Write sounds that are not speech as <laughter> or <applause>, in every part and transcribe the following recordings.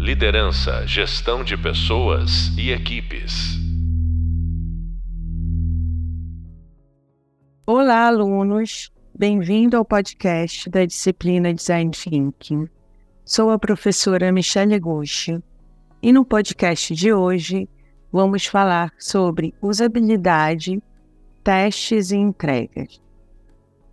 Liderança, gestão de pessoas e equipes. Olá, alunos. Bem-vindo ao podcast da disciplina Design Thinking. Sou a professora Michelle Gucci e no podcast de hoje vamos falar sobre usabilidade, testes e entregas.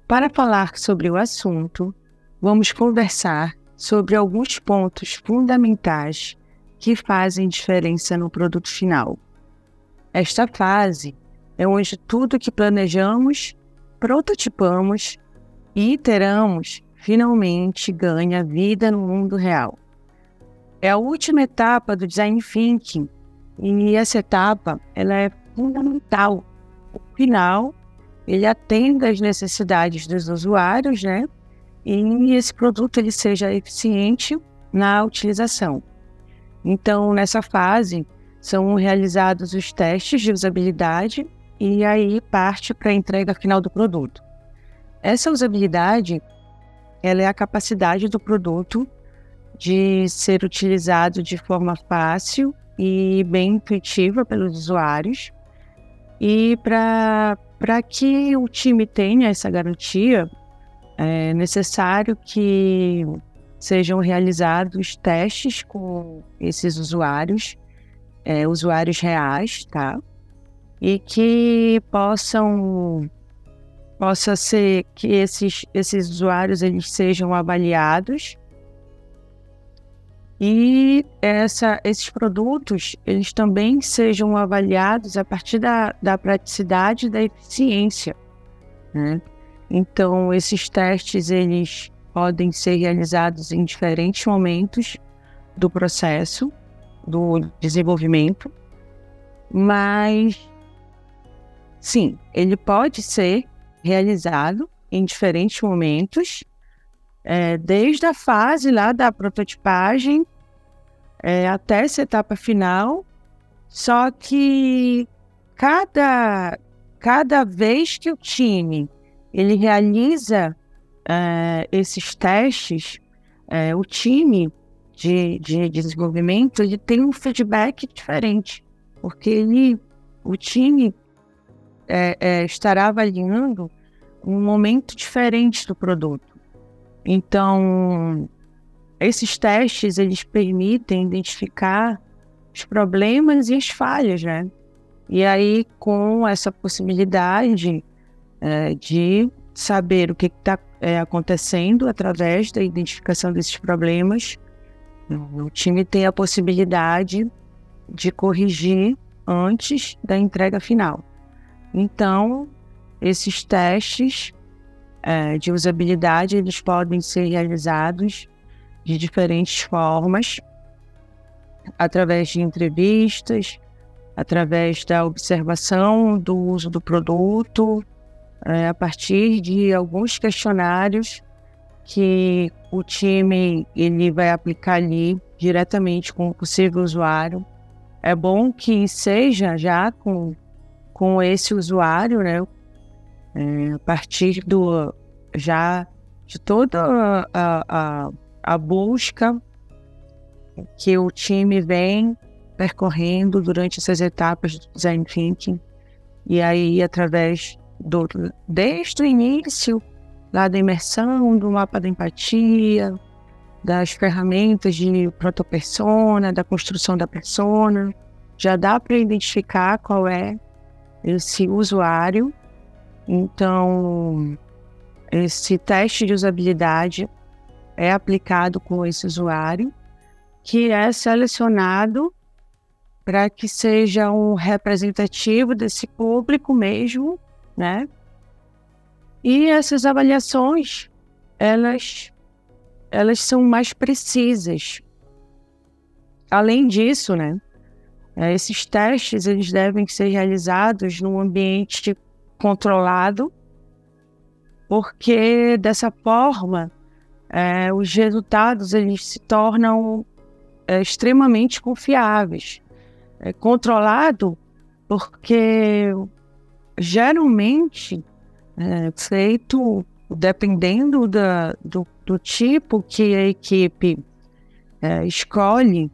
Para falar sobre o assunto, vamos conversar sobre alguns pontos fundamentais que fazem diferença no produto final. Esta fase é onde tudo que planejamos, prototipamos e iteramos finalmente ganha vida no mundo real. É a última etapa do design thinking e essa etapa ela é fundamental. O final ele atende às necessidades dos usuários, né? E esse produto ele seja eficiente na utilização. Então, nessa fase, são realizados os testes de usabilidade e aí parte para a entrega final do produto. Essa usabilidade, ela é a capacidade do produto de ser utilizado de forma fácil e bem intuitiva pelos usuários. E para que o time tenha essa garantia, é necessário que sejam realizados testes com esses usuários, é, usuários reais, tá? E que possam possa ser que esses, esses usuários eles sejam avaliados e essa, esses produtos eles também sejam avaliados a partir da, da praticidade e da eficiência. Né? Então, esses testes eles podem ser realizados em diferentes momentos do processo do desenvolvimento, mas sim, ele pode ser realizado em diferentes momentos é, desde a fase lá da prototipagem é, até essa etapa final, só que cada, cada vez que o time ele realiza é, esses testes, é, o time de, de desenvolvimento ele tem um feedback diferente, porque ele, o time é, é, estará avaliando um momento diferente do produto. Então, esses testes eles permitem identificar os problemas e as falhas, né? E aí, com essa possibilidade é, de saber o que está é, acontecendo através da identificação desses problemas, o time tem a possibilidade de corrigir antes da entrega final. Então, esses testes é, de usabilidade, eles podem ser realizados de diferentes formas, através de entrevistas, através da observação do uso do produto, é, a partir de alguns questionários que o time ele vai aplicar ali diretamente com o possível usuário. É bom que seja já com, com esse usuário, né, é, a partir do já de toda a, a, a busca que o time vem percorrendo durante essas etapas do design thinking e aí através do desde o início lá da imersão do mapa da empatia das ferramentas de protopersona da construção da persona já dá para identificar qual é esse usuário. Então, esse teste de usabilidade é aplicado com esse usuário, que é selecionado para que seja um representativo desse público mesmo, né? E essas avaliações, elas, elas são mais precisas. Além disso, né? Esses testes eles devem ser realizados num ambiente controlado, porque dessa forma é, os resultados eles se tornam é, extremamente confiáveis. É controlado porque geralmente é feito dependendo da, do, do tipo que a equipe é, escolhe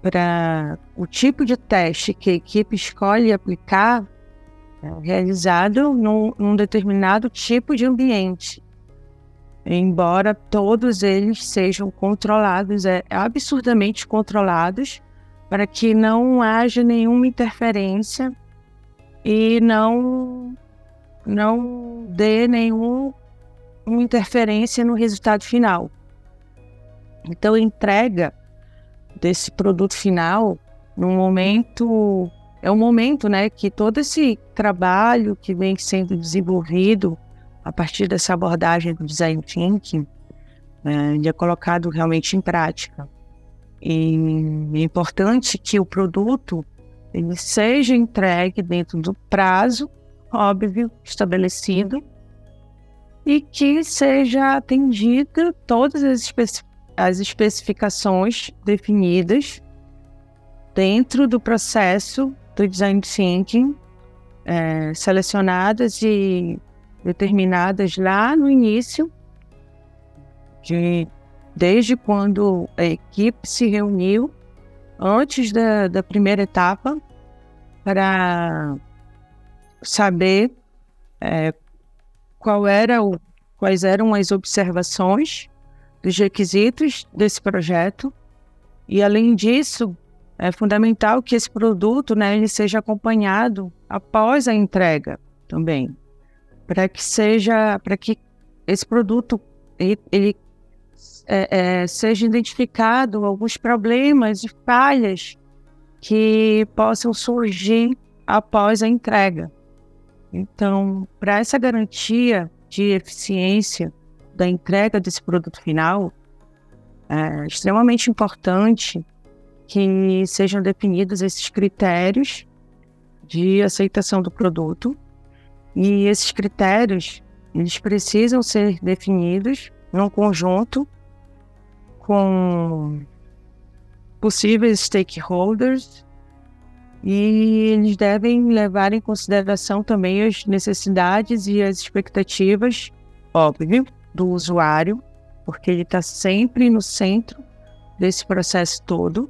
para o tipo de teste que a equipe escolhe aplicar é realizado num, num determinado tipo de ambiente. Embora todos eles sejam controlados, é absurdamente controlados, para que não haja nenhuma interferência e não não dê nenhuma interferência no resultado final. Então, a entrega desse produto final no momento é um momento, né, que todo esse trabalho que vem sendo desenvolvido a partir dessa abordagem do design thinking, né, ele é colocado realmente em prática. E é importante que o produto ele seja entregue dentro do prazo óbvio estabelecido e que seja atendida todas as, especi as especificações definidas dentro do processo do design thinking, é, selecionadas e determinadas lá no início, de, desde quando a equipe se reuniu, antes da, da primeira etapa, para saber é, qual era o, quais eram as observações dos requisitos desse projeto. E além disso é fundamental que esse produto né, ele seja acompanhado após a entrega também para que seja para que esse produto ele, ele é, é, seja identificado alguns problemas e falhas que possam surgir após a entrega. Então, para essa garantia de eficiência da entrega desse produto final, é extremamente importante que sejam definidos esses critérios de aceitação do produto. E esses critérios eles precisam ser definidos num conjunto com possíveis stakeholders e eles devem levar em consideração também as necessidades e as expectativas, óbvio, do usuário, porque ele está sempre no centro desse processo todo.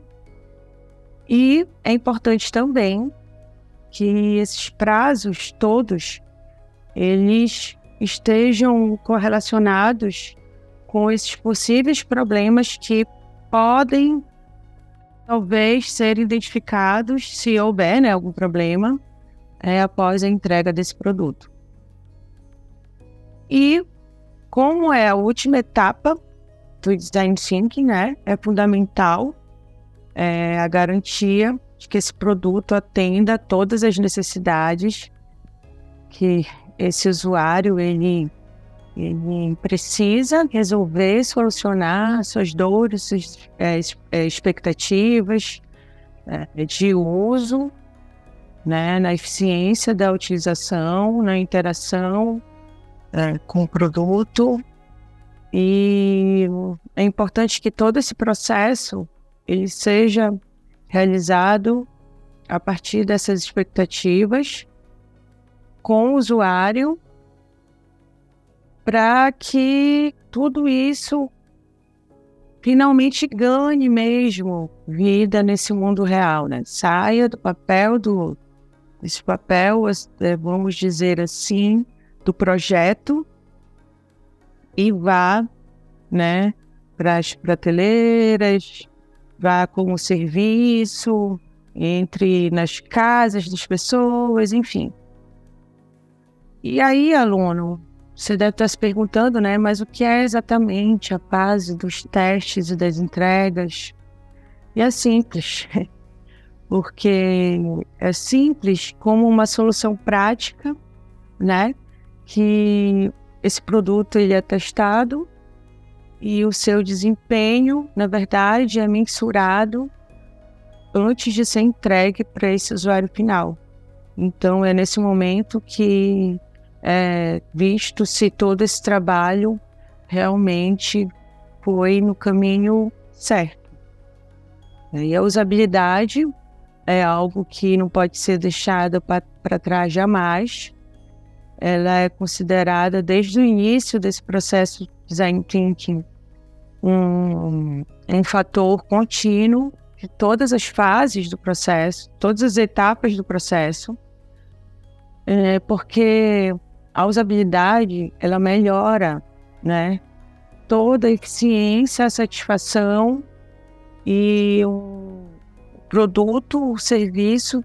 E é importante também que esses prazos todos eles estejam correlacionados com esses possíveis problemas que podem talvez serem identificados se houver né, algum problema é, após a entrega desse produto. E como é a última etapa do design thinking, né, é fundamental é, a garantia de que esse produto atenda todas as necessidades que esse usuário ele ele precisa resolver, solucionar suas dores, suas é, é, expectativas é, de uso, né, na eficiência da utilização, na interação é, com o produto. E é importante que todo esse processo ele seja realizado a partir dessas expectativas com o usuário para que tudo isso finalmente ganhe mesmo vida nesse mundo real, né? Saia do papel do esse papel, é, vamos dizer assim, do projeto e vá, né, para as prateleiras, vá como serviço entre nas casas das pessoas, enfim. E aí, aluno, você deve estar se perguntando, né? Mas o que é exatamente a fase dos testes e das entregas? E é simples, <laughs> porque é simples como uma solução prática, né? Que esse produto ele é testado e o seu desempenho, na verdade, é mensurado antes de ser entregue para esse usuário final. Então é nesse momento que é, visto se todo esse trabalho realmente foi no caminho certo. E a usabilidade é algo que não pode ser deixado para trás jamais. Ela é considerada desde o início desse processo design thinking um, um fator contínuo de todas as fases do processo, todas as etapas do processo, é, porque a usabilidade ela melhora, né? Toda a eficiência, a satisfação e o produto, o serviço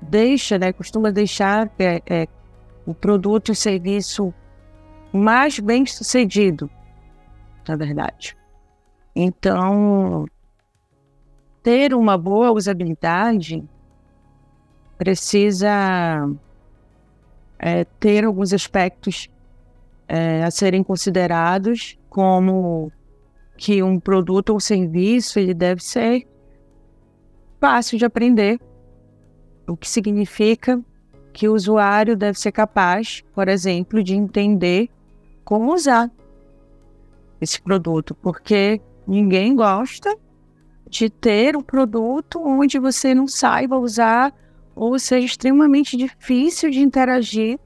deixa, né? Costuma deixar é, é, o produto e o serviço mais bem sucedido, na verdade. Então, ter uma boa usabilidade precisa é, ter alguns aspectos é, a serem considerados, como que um produto ou serviço ele deve ser fácil de aprender, o que significa que o usuário deve ser capaz, por exemplo, de entender como usar esse produto, porque ninguém gosta de ter um produto onde você não saiba usar ou seja extremamente difícil de interagir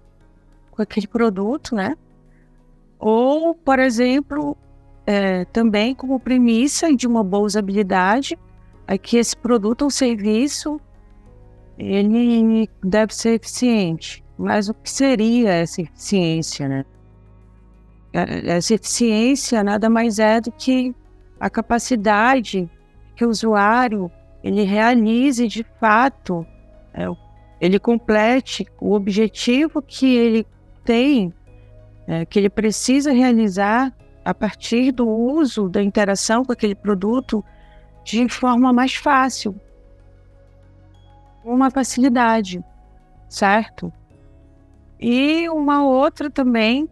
com aquele produto, né? Ou, por exemplo, é, também como premissa de uma boa usabilidade, é que esse produto ou serviço ele deve ser eficiente. Mas o que seria essa eficiência, né? É, essa eficiência nada mais é do que a capacidade que o usuário ele realize de fato, ele complete o objetivo que ele tem, é, que ele precisa realizar a partir do uso da interação com aquele produto de forma mais fácil, uma facilidade, certo? E uma outra também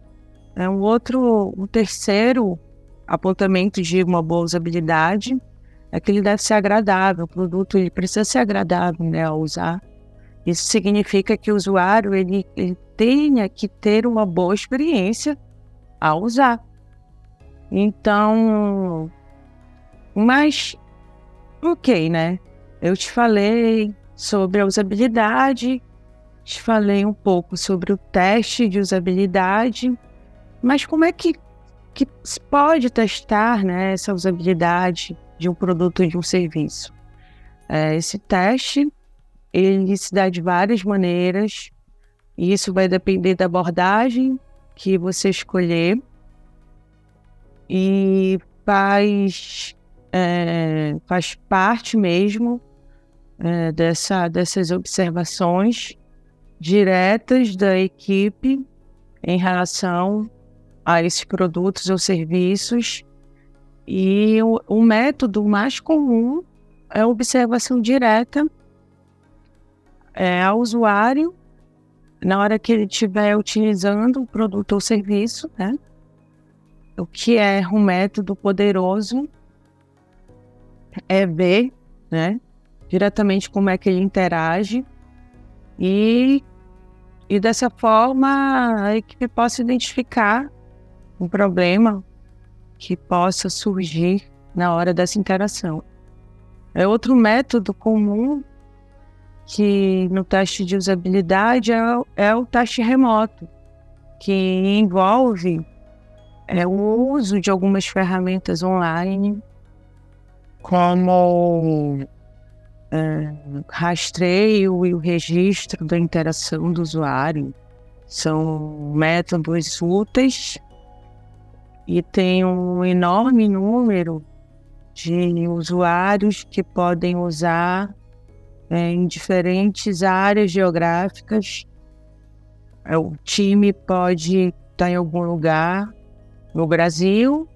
é um outro, um terceiro apontamento de uma boa usabilidade é que ele deve ser agradável, o produto ele precisa ser agradável né, ao usar. Isso significa que o usuário ele, ele tenha que ter uma boa experiência ao usar. Então, mas ok, né? Eu te falei sobre a usabilidade, te falei um pouco sobre o teste de usabilidade, mas como é que, que se pode testar né, essa usabilidade de um produto de um serviço? É, esse teste ele se dá de várias maneiras, e isso vai depender da abordagem que você escolher e faz, é, faz parte mesmo é, dessa, dessas observações diretas da equipe em relação a esses produtos ou serviços. E o, o método mais comum é a observação direta é, ao usuário na hora que ele estiver utilizando o produto ou serviço, né? O que é um método poderoso é ver, né, diretamente como é que ele interage e, e dessa forma a equipe possa identificar um problema que possa surgir na hora dessa interação. É outro método comum que no teste de usabilidade é, é o teste remoto, que envolve é, o uso de algumas ferramentas online, como é, rastreio e o registro da interação do usuário. São métodos úteis e tem um enorme número de usuários que podem usar é, em diferentes áreas geográficas. É, o time pode estar em algum lugar no Brasil.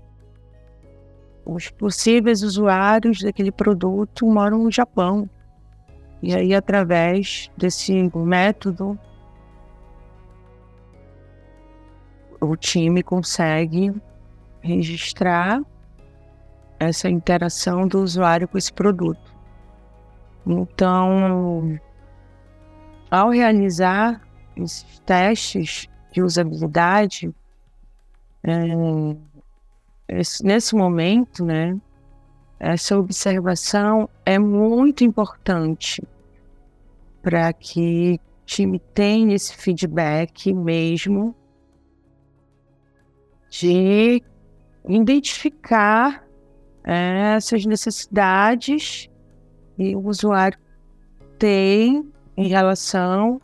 Os possíveis usuários daquele produto moram no Japão. E aí, através desse método, o time consegue registrar essa interação do usuário com esse produto. Então, ao realizar esses testes de usabilidade, é, esse, nesse momento, né, essa observação é muito importante para que o time tenha esse feedback mesmo de identificar é, essas necessidades que o usuário tem em relação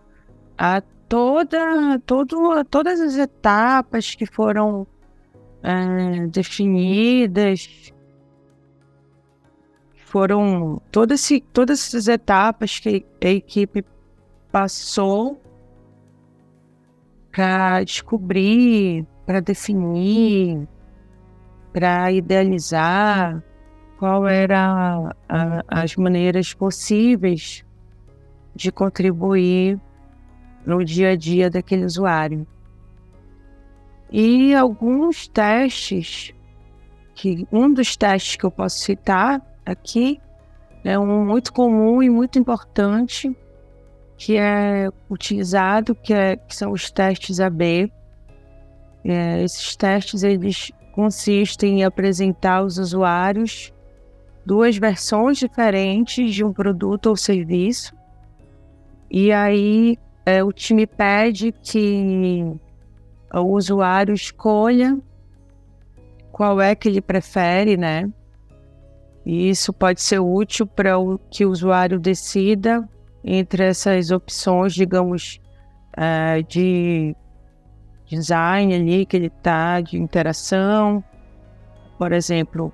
a toda, todo, todas as etapas que foram é, definidas, foram todas, todas essas etapas que a equipe passou para descobrir, para definir, para idealizar qual era a, as maneiras possíveis de contribuir no dia a dia daquele usuário. E alguns testes, que um dos testes que eu posso citar aqui é um muito comum e muito importante que é utilizado, que, é, que são os testes AB. É, esses testes eles consistem em apresentar aos usuários duas versões diferentes de um produto ou serviço. E aí é, o time pede que o usuário escolha qual é que ele prefere, né? E isso pode ser útil para que o usuário decida entre essas opções, digamos, uh, de design ali que ele está, de interação. Por exemplo,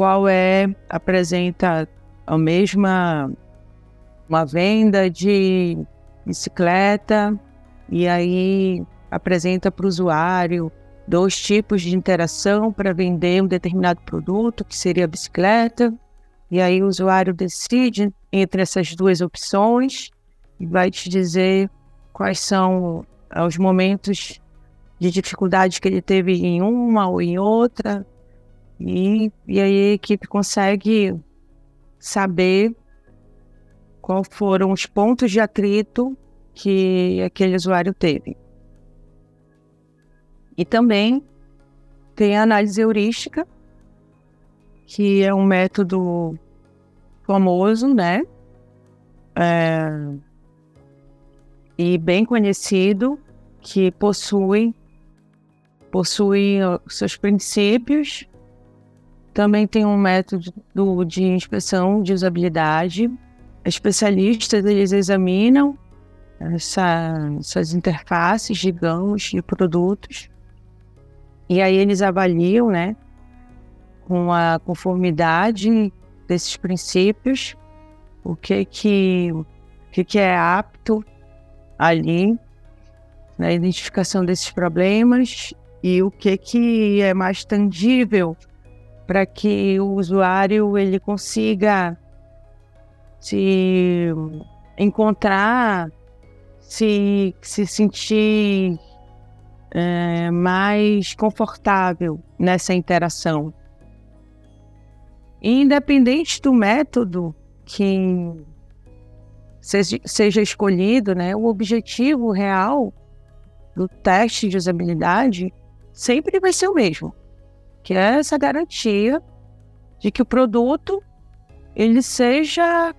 qual é, apresenta a mesma uma venda de bicicleta e aí apresenta para o usuário dois tipos de interação para vender um determinado produto, que seria a bicicleta, e aí o usuário decide entre essas duas opções e vai te dizer quais são eh, os momentos de dificuldade que ele teve em uma ou em outra. E, e aí a equipe consegue saber quais foram os pontos de atrito que aquele usuário teve. E também tem a análise heurística, que é um método famoso, né? É, e bem conhecido, que possui, possui seus princípios. Também tem um método de inspeção de usabilidade. Especialistas, eles examinam essa, essas interfaces, digamos, de produtos. E aí eles avaliam, né? com a conformidade desses princípios, o que que, o que, que é apto ali na identificação desses problemas e o que que é mais tangível para que o usuário ele consiga se encontrar, se, se sentir é, mais confortável nessa interação. Independente do método que seja, escolhido, né, o objetivo real do teste de usabilidade sempre vai ser o mesmo, que é essa garantia de que o produto ele seja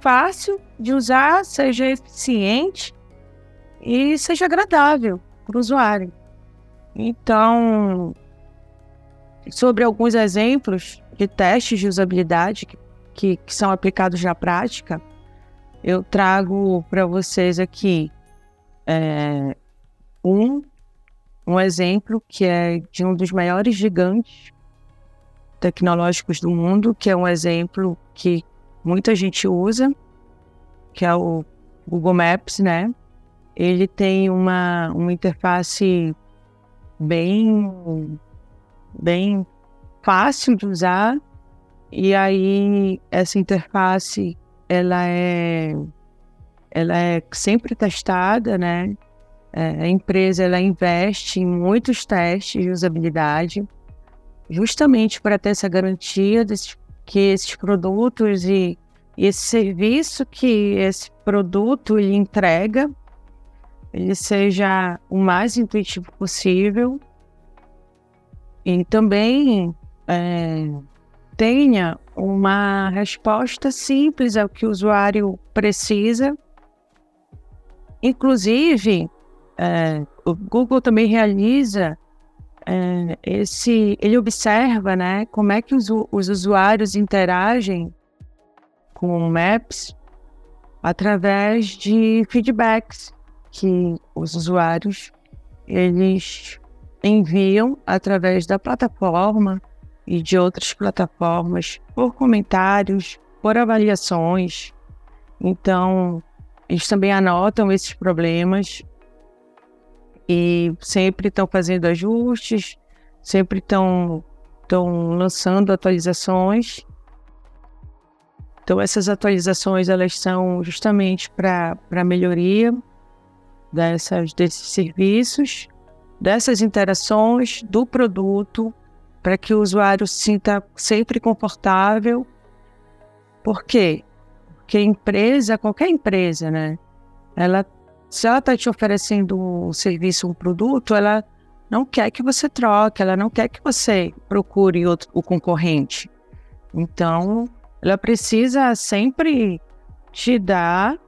fácil de usar, seja eficiente e seja agradável para o usuário. Então, sobre alguns exemplos de testes de usabilidade que, que, que são aplicados na prática, eu trago para vocês aqui é, um, um exemplo que é de um dos maiores gigantes tecnológicos do mundo, que é um exemplo que muita gente usa, que é o Google Maps, né? Ele tem uma, uma interface bem, bem fácil de usar e aí essa interface ela é ela é sempre testada, né? É, a empresa ela investe em muitos testes de usabilidade, justamente para ter essa garantia de que esses produtos e, e esse serviço que esse produto ele entrega, ele seja o mais intuitivo possível e também é, tenha uma resposta simples ao que o usuário precisa. Inclusive, é, o Google também realiza é, esse, ele observa né, como é que os, os usuários interagem com o Maps através de feedbacks que os usuários eles enviam através da plataforma e de outras plataformas por comentários, por avaliações. Então, eles também anotam esses problemas e sempre estão fazendo ajustes, sempre estão lançando atualizações. Então, essas atualizações elas são justamente para a melhoria dessas, desses serviços, dessas interações do produto, para que o usuário se sinta sempre confortável. Por quê? Porque empresa, qualquer empresa, né? Ela se ela está te oferecendo um serviço, um produto, ela não quer que você troque, ela não quer que você procure outro, o concorrente. Então, ela precisa sempre te dar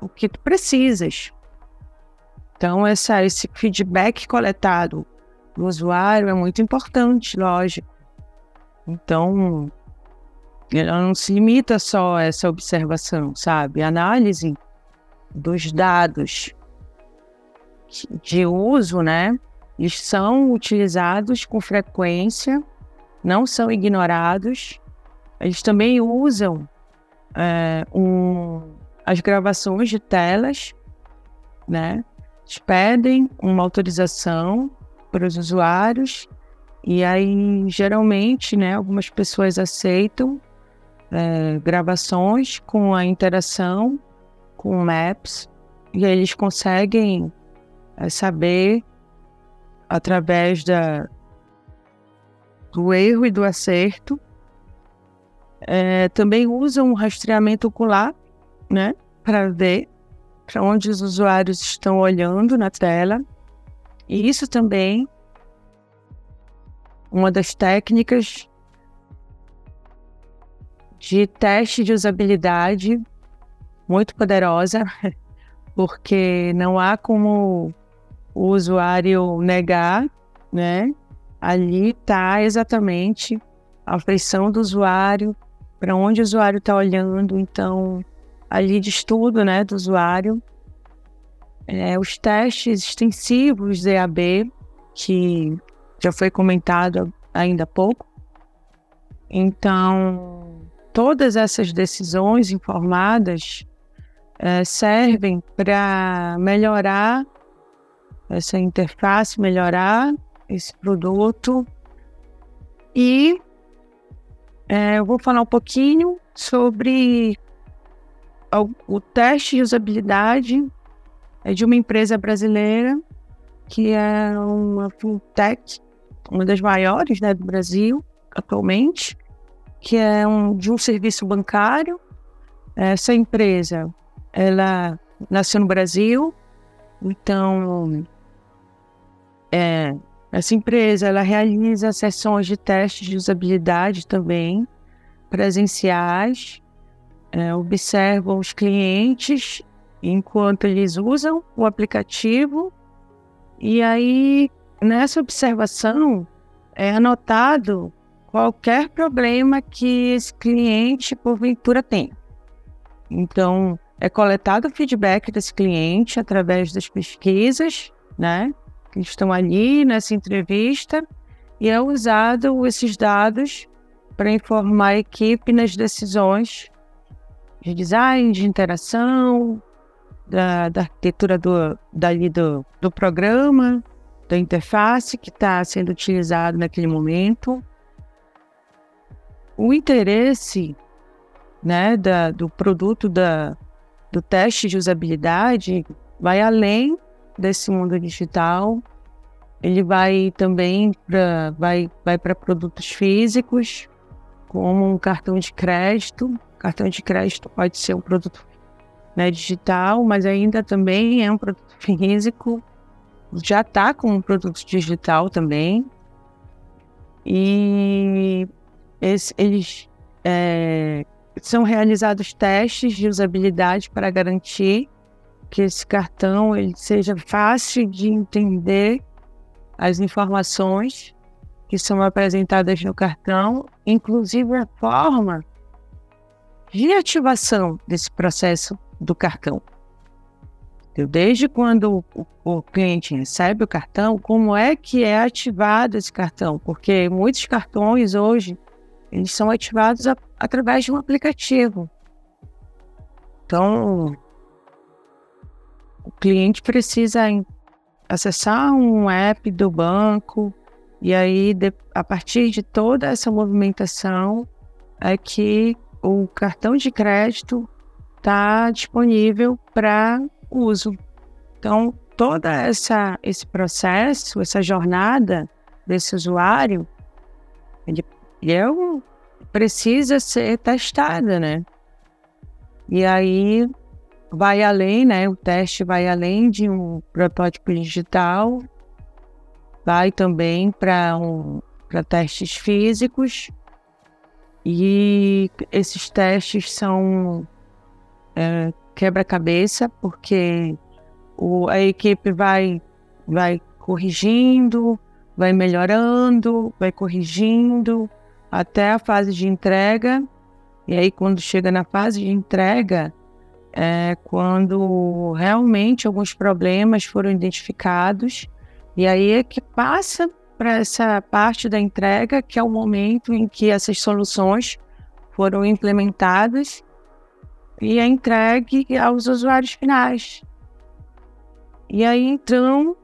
o que tu precisas. Então, essa, esse feedback coletado do usuário é muito importante, lógico. Então, ela não se limita só a essa observação, sabe? A análise dos dados de uso, né, eles são utilizados com frequência, não são ignorados. Eles também usam é, um, as gravações de telas, né? Eles pedem uma autorização para os usuários e aí geralmente, né, algumas pessoas aceitam é, gravações com a interação com Maps e eles conseguem é, saber através da, do erro e do acerto. É, também usam um rastreamento ocular, né, para ver para onde os usuários estão olhando na tela. E isso também uma das técnicas de teste de usabilidade muito poderosa, porque não há como o usuário negar, né? Ali está exatamente a feição do usuário, para onde o usuário está olhando, então ali de estudo, né, do usuário, é, os testes extensivos EAB, que já foi comentado ainda há pouco. Então, todas essas decisões informadas é, servem para melhorar essa interface, melhorar esse produto. E é, eu vou falar um pouquinho sobre o, o teste de usabilidade é de uma empresa brasileira que é uma fintech, uma das maiores né, do Brasil atualmente, que é um, de um serviço bancário. Essa empresa ela nasceu no Brasil, então é, essa empresa ela realiza sessões de testes de usabilidade também presenciais, é, observam os clientes enquanto eles usam o aplicativo e aí nessa observação é anotado qualquer problema que esse cliente porventura tem. Então, é coletado o feedback desse cliente através das pesquisas, né? Que estão ali nessa entrevista e é usado esses dados para informar a equipe nas decisões de design, de interação, da, da arquitetura do, dali do, do programa, da interface que está sendo utilizado naquele momento. O interesse né, da, do produto da, do teste de usabilidade vai além desse mundo digital. Ele vai também para vai, vai produtos físicos, como um cartão de crédito. Cartão de crédito pode ser um produto né, digital, mas ainda também é um produto <laughs> físico. Já está com um produto digital também. E esse, eles é, são realizados testes de usabilidade para garantir que esse cartão ele seja fácil de entender as informações que são apresentadas no cartão, inclusive a forma de ativação desse processo do cartão. Desde quando o, o, cliente recebe o cartão, como é que é ativado esse cartão? Porque muitos cartões hoje eles são ativados a, através de um aplicativo. Então, o cliente precisa acessar um app do banco e aí de, a partir de toda essa movimentação é que o cartão de crédito está disponível para uso. Então, toda essa esse processo, essa jornada desse usuário, ele, ele é um, precisa ser testada, né? E aí vai além, né? O teste vai além de um protótipo digital, vai também para um, testes físicos e esses testes são é, quebra-cabeça, porque o, a equipe vai, vai corrigindo, vai melhorando, vai corrigindo até a fase de entrega. E aí, quando chega na fase de entrega, é quando realmente alguns problemas foram identificados, e aí é que passa para essa parte da entrega, que é o momento em que essas soluções foram implementadas e é entregue aos usuários finais. E aí, então,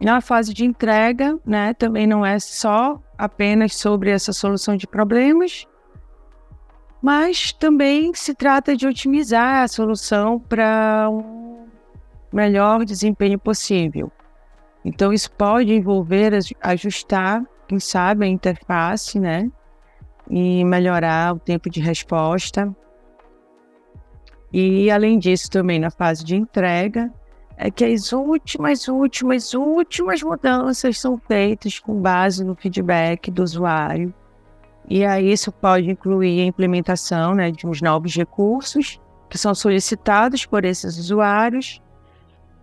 na fase de entrega, né, também não é só apenas sobre essa solução de problemas, mas também se trata de otimizar a solução para um melhor desempenho possível. Então, isso pode envolver ajustar, quem sabe, a interface, né, e melhorar o tempo de resposta e, além disso, também na fase de entrega, é que as últimas, últimas, últimas mudanças são feitas com base no feedback do usuário. E aí isso pode incluir a implementação né, de uns novos recursos que são solicitados por esses usuários,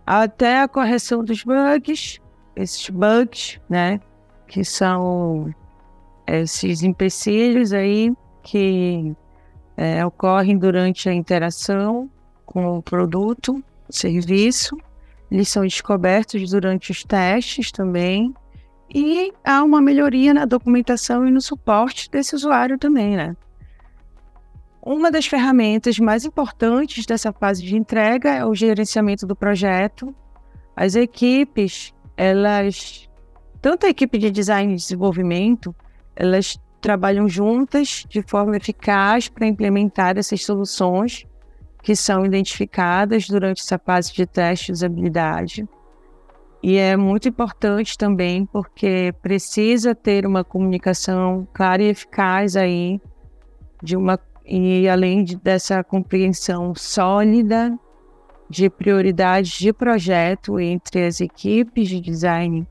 até a correção dos bugs, esses bugs, né, que são esses empecilhos aí que é, ocorrem durante a interação com o produto, serviço. Eles são descobertos durante os testes também. E há uma melhoria na documentação e no suporte desse usuário também, né? Uma das ferramentas mais importantes dessa fase de entrega é o gerenciamento do projeto. As equipes, elas, tanto a equipe de design e desenvolvimento, elas trabalham juntas de forma eficaz para implementar essas soluções que são identificadas durante essa fase de teste de usabilidade. E é muito importante também porque precisa ter uma comunicação clara e eficaz aí de uma e além de, dessa compreensão sólida de prioridades de projeto entre as equipes de design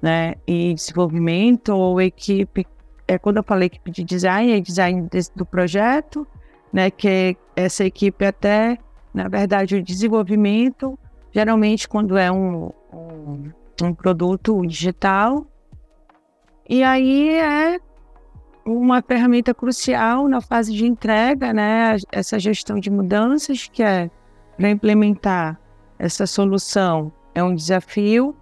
né, e desenvolvimento ou equipe é, quando eu falei equipe de design, é design do projeto, né, que essa equipe até, na verdade, o desenvolvimento, geralmente quando é um, um, um produto digital, e aí é uma ferramenta crucial na fase de entrega, né, essa gestão de mudanças, que é para implementar essa solução é um desafio,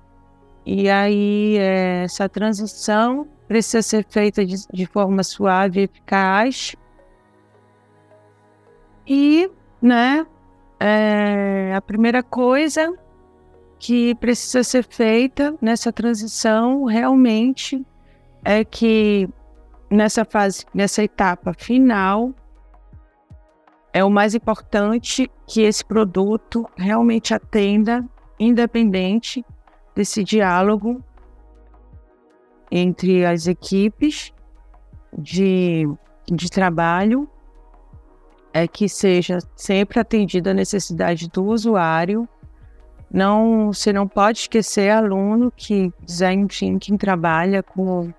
e aí é, essa transição precisa ser feita de, de forma suave e eficaz. E, né, é, a primeira coisa que precisa ser feita nessa transição realmente é que nessa fase, nessa etapa final, é o mais importante que esse produto realmente atenda, independente desse diálogo entre as equipes de, de trabalho é que seja sempre atendida a necessidade do usuário. Não, você não pode esquecer aluno que design thinking trabalha com,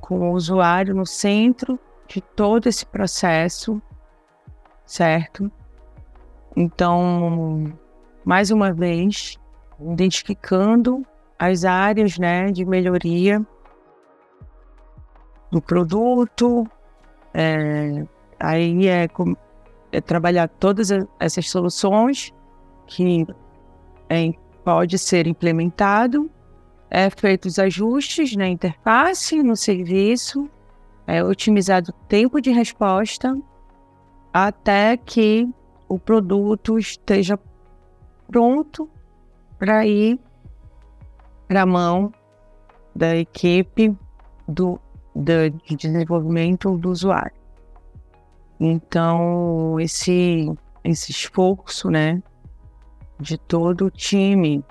com o usuário no centro de todo esse processo, certo? Então, mais uma vez, identificando as áreas né, de melhoria do produto, é, aí é, é, trabalhar todas essas soluções que é, pode ser implementado, é feito os ajustes na interface, no serviço, é otimizado o tempo de resposta até que o produto esteja pronto para ir para a mão da equipe do, de desenvolvimento do usuário. Então, esse, esse esforço né, de todo o time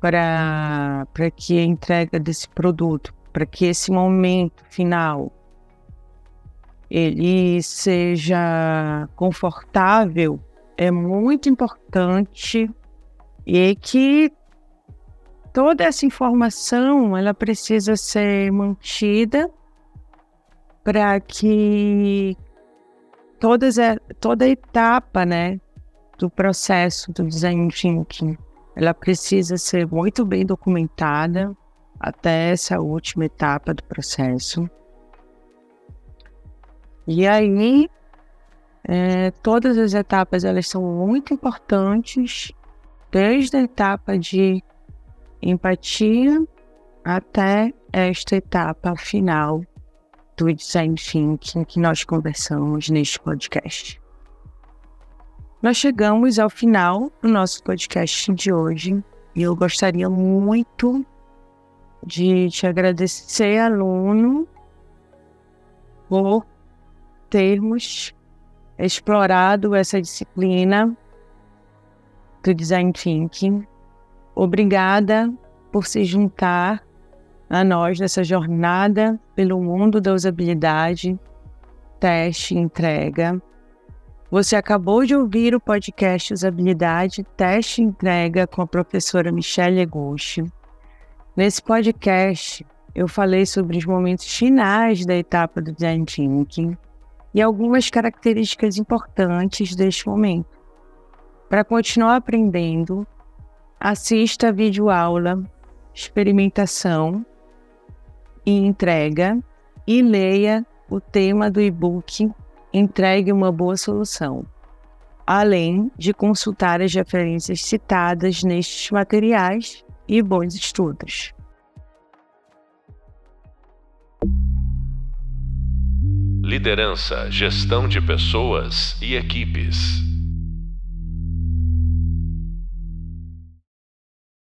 para que a entrega desse produto, para que esse momento final ele seja confortável, é muito importante e que toda essa informação ela precisa ser mantida para que todas a, toda etapa né, do processo do design thinking ela precisa ser muito bem documentada até essa última etapa do processo. E aí, é, todas as etapas elas são muito importantes, desde a etapa de empatia até esta etapa final do design thinking que nós conversamos neste podcast. Nós chegamos ao final do nosso podcast de hoje e eu gostaria muito de te agradecer, aluno, por termos explorado essa disciplina do design thinking Obrigada por se juntar a nós nessa jornada pelo mundo da usabilidade, teste entrega. Você acabou de ouvir o podcast Usabilidade, Teste e Entrega com a professora Michelle Eguchi. Nesse podcast, eu falei sobre os momentos finais da etapa do Design Thinking e algumas características importantes deste momento. Para continuar aprendendo, assista a videoaula, experimentação e entrega e leia o tema do e-book Entregue uma boa solução, além de consultar as referências citadas nestes materiais e bons estudos. Liderança, gestão de pessoas e equipes.